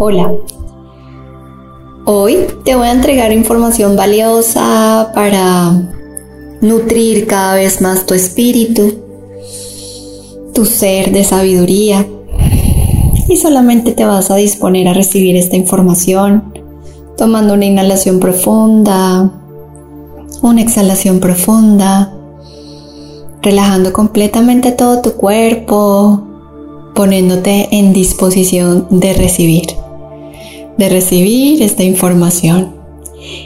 Hola. Hoy te voy a entregar información valiosa para nutrir cada vez más tu espíritu, tu ser de sabiduría. Y solamente te vas a disponer a recibir esta información tomando una inhalación profunda, una exhalación profunda, relajando completamente todo tu cuerpo, poniéndote en disposición de recibir de recibir esta información.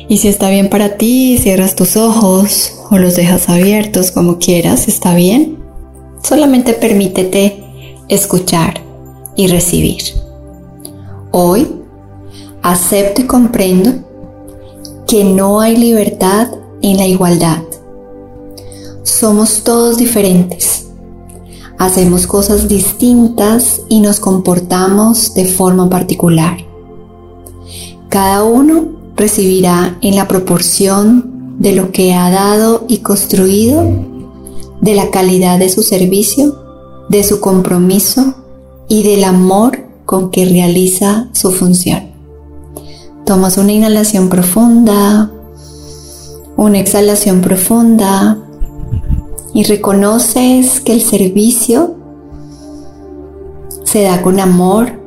Y si está bien para ti, cierras tus ojos o los dejas abiertos como quieras, está bien. Solamente permítete escuchar y recibir. Hoy acepto y comprendo que no hay libertad en la igualdad. Somos todos diferentes. Hacemos cosas distintas y nos comportamos de forma particular. Cada uno recibirá en la proporción de lo que ha dado y construido, de la calidad de su servicio, de su compromiso y del amor con que realiza su función. Tomas una inhalación profunda, una exhalación profunda y reconoces que el servicio se da con amor,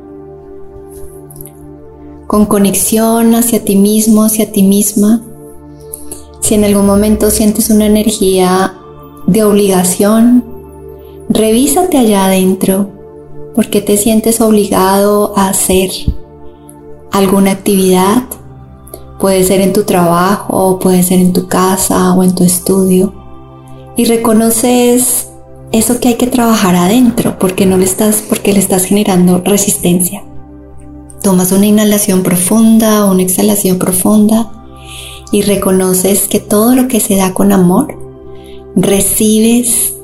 con conexión hacia ti mismo, hacia ti misma. Si en algún momento sientes una energía de obligación, revísate allá adentro porque te sientes obligado a hacer alguna actividad. Puede ser en tu trabajo, puede ser en tu casa o en tu estudio. Y reconoces eso que hay que trabajar adentro porque no le estás porque le estás generando resistencia. Tomas una inhalación profunda, una exhalación profunda y reconoces que todo lo que se da con amor, recibes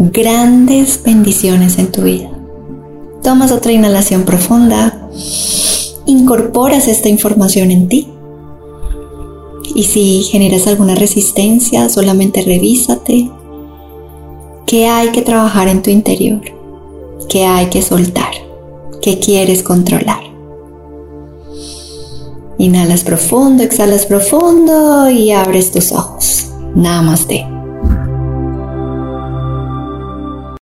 grandes bendiciones en tu vida. Tomas otra inhalación profunda, incorporas esta información en ti. Y si generas alguna resistencia, solamente revísate. ¿Qué hay que trabajar en tu interior? ¿Qué hay que soltar? ¿Qué quieres controlar? Inhalas profundo, exhalas profundo y abres tus ojos. Namaste.